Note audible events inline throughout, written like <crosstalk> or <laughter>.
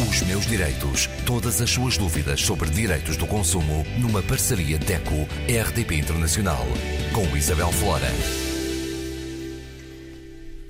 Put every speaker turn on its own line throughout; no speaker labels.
Os meus direitos. Todas as suas dúvidas sobre direitos do consumo numa parceria DECO-RDP Internacional. Com Isabel Flora.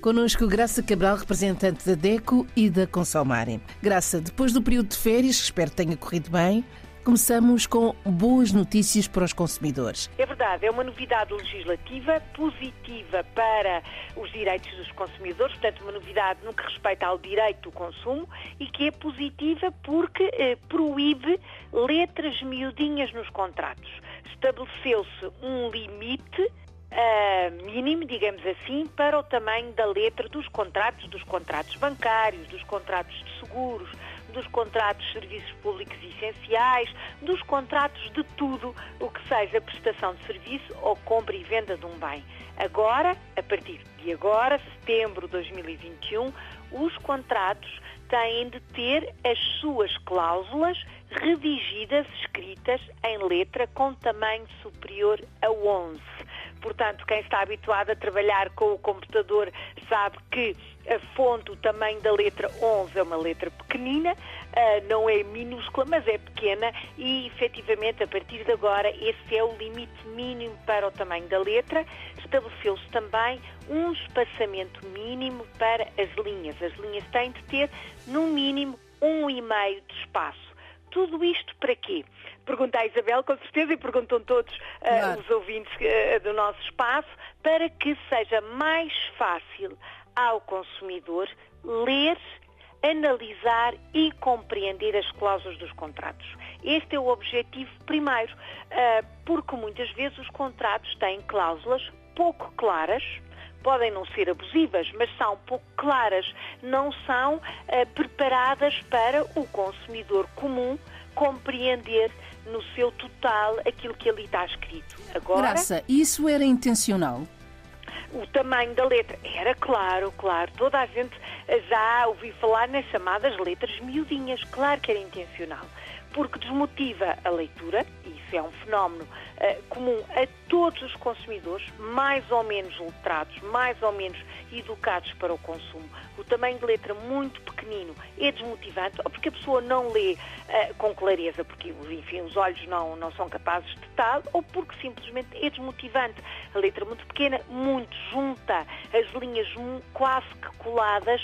Conosco Graça Cabral, representante da DECO e da Consalmare. Graça, depois do período de férias, que espero tenha corrido bem, Começamos com boas notícias para os consumidores.
É verdade, é uma novidade legislativa positiva para os direitos dos consumidores, portanto, uma novidade no que respeita ao direito do consumo e que é positiva porque eh, proíbe letras miudinhas nos contratos. Estabeleceu-se um limite Uh, mínimo, digamos assim, para o tamanho da letra dos contratos, dos contratos bancários, dos contratos de seguros, dos contratos de serviços públicos essenciais, dos contratos de tudo o que seja prestação de serviço ou compra e venda de um bem. Agora, a partir de agora, setembro de 2021, os contratos têm de ter as suas cláusulas redigidas, escritas em letra com tamanho superior a 11. Portanto, quem está habituado a trabalhar com o computador sabe que a fonte, o tamanho da letra 11 é uma letra pequenina, uh, não é minúscula, mas é pequena e, efetivamente, a partir de agora, esse é o limite mínimo para o tamanho da letra. Estabeleceu-se também um espaçamento mínimo para as linhas. As linhas têm de ter, no mínimo, um e meio de espaço. Tudo isto para quê? Pergunta a Isabel, com certeza, e perguntam todos uh, claro. os ouvintes uh, do nosso espaço, para que seja mais fácil ao consumidor ler, analisar e compreender as cláusulas dos contratos. Este é o objetivo primeiro, ah, porque muitas vezes os contratos têm cláusulas pouco claras, podem não ser abusivas, mas são pouco claras, não são ah, preparadas para o consumidor comum compreender no seu total aquilo que ali está escrito.
Agora, Graça, isso era intencional?
o tamanho da letra. Era claro, claro. Toda a gente já ouviu falar nas chamadas letras miudinhas. Claro que era intencional. Porque desmotiva a leitura, e isso é um fenómeno uh, comum a todos os consumidores, mais ou menos letrados, mais ou menos educados para o consumo. O tamanho de letra muito pequenino é desmotivante, ou porque a pessoa não lê uh, com clareza, porque enfim, os olhos não, não são capazes de tal, ou porque simplesmente é desmotivante. A letra muito pequena, muito junta, as linhas quase que coladas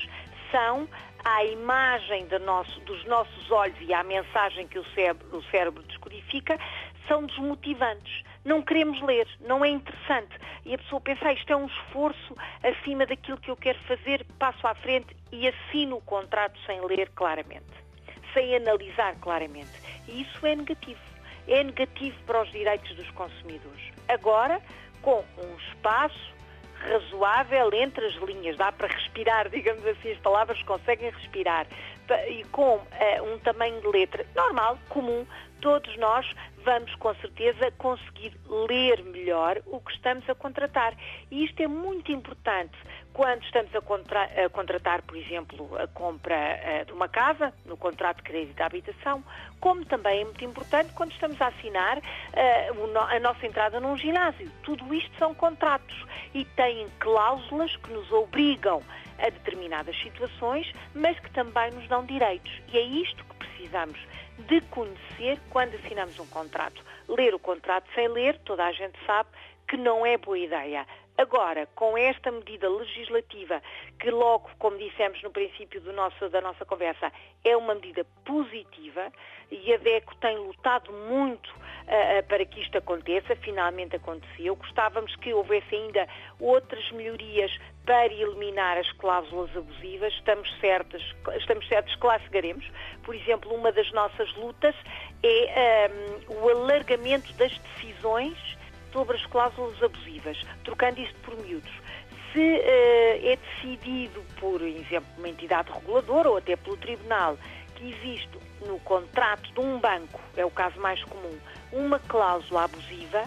são à imagem nosso, dos nossos olhos e à mensagem que o cérebro, o cérebro descodifica, são desmotivantes. Não queremos ler, não é interessante. E a pessoa pensa, ah, isto é um esforço acima daquilo que eu quero fazer, passo à frente e assino o contrato sem ler claramente, sem analisar claramente. E isso é negativo. É negativo para os direitos dos consumidores. Agora, com um espaço razoável entre as linhas, dá para respirar, <laughs> digamos assim, as palavras conseguem respirar, e com uh, um tamanho de letra normal, comum, todos nós vamos com certeza conseguir ler melhor o que estamos a contratar. E isto é muito importante quando estamos a, contra a contratar, por exemplo, a compra uh, de uma casa, no contrato de crédito de habitação, como também é muito importante quando estamos a assinar uh, a nossa entrada num ginásio. Tudo isto são contratos e têm cláusulas que nos obrigam a determinadas situações, mas que também nos dão direitos. E é isto que precisamos de conhecer quando assinamos um contrato. Ler o contrato sem ler, toda a gente sabe que não é boa ideia. Agora, com esta medida legislativa, que logo, como dissemos no princípio nosso, da nossa conversa, é uma medida positiva, e a DECO tem lutado muito uh, para que isto aconteça, finalmente aconteceu. Gostávamos que houvesse ainda outras melhorias para eliminar as cláusulas abusivas. Estamos certos, estamos certos que lá chegaremos. Por exemplo, uma das nossas lutas é um, o alargamento das decisões sobre as cláusulas abusivas, trocando isto por miúdos. Se uh, é decidido por, exemplo, uma entidade reguladora ou até pelo tribunal que existe no contrato de um banco, é o caso mais comum, uma cláusula abusiva,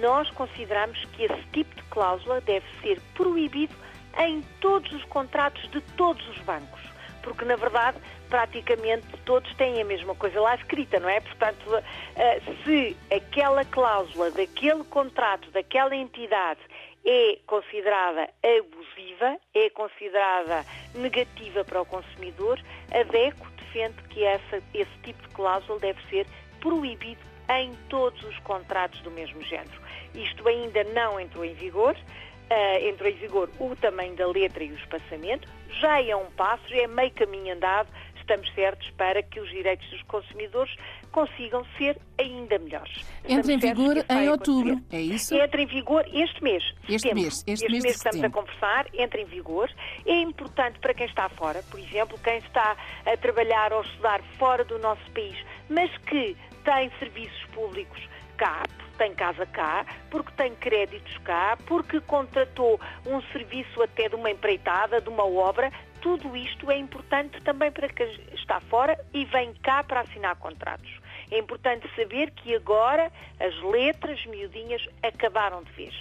nós consideramos que esse tipo de cláusula deve ser proibido em todos os contratos de todos os bancos, porque na verdade praticamente todos têm a mesma coisa lá escrita, não é? Portanto, eh, se aquela cláusula daquele contrato, daquela entidade é considerada abusiva, é considerada negativa para o consumidor, a DECO defende que essa, esse tipo de cláusula deve ser proibido em todos os contratos do mesmo género. Isto ainda não entrou em vigor, uh, entrou em vigor o tamanho da letra e o espaçamento, já é um passo, já é meio caminho andado, estamos certos para que os direitos dos consumidores consigam ser ainda melhores.
Entra em vigor em outubro, acontecer. é isso?
Entra em vigor este mês.
Este
setembro.
mês, este,
este
mês,
mês
estamos
a conversar, entra em vigor. É importante para quem está fora, por exemplo, quem está a trabalhar ou estudar fora do nosso país, mas que tem serviços públicos cá, tem casa cá, porque tem créditos cá, porque contratou um serviço até de uma empreitada, de uma obra, tudo isto é importante também para quem está fora e vem cá para assinar contratos. É importante saber que agora as letras miudinhas acabaram de vez.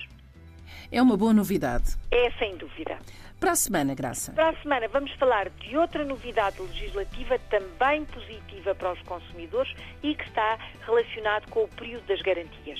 É uma boa novidade.
É, sem dúvida.
Para a semana, Graça.
Para a semana vamos falar de outra novidade legislativa também positiva para os consumidores e que está relacionado com o período das garantias.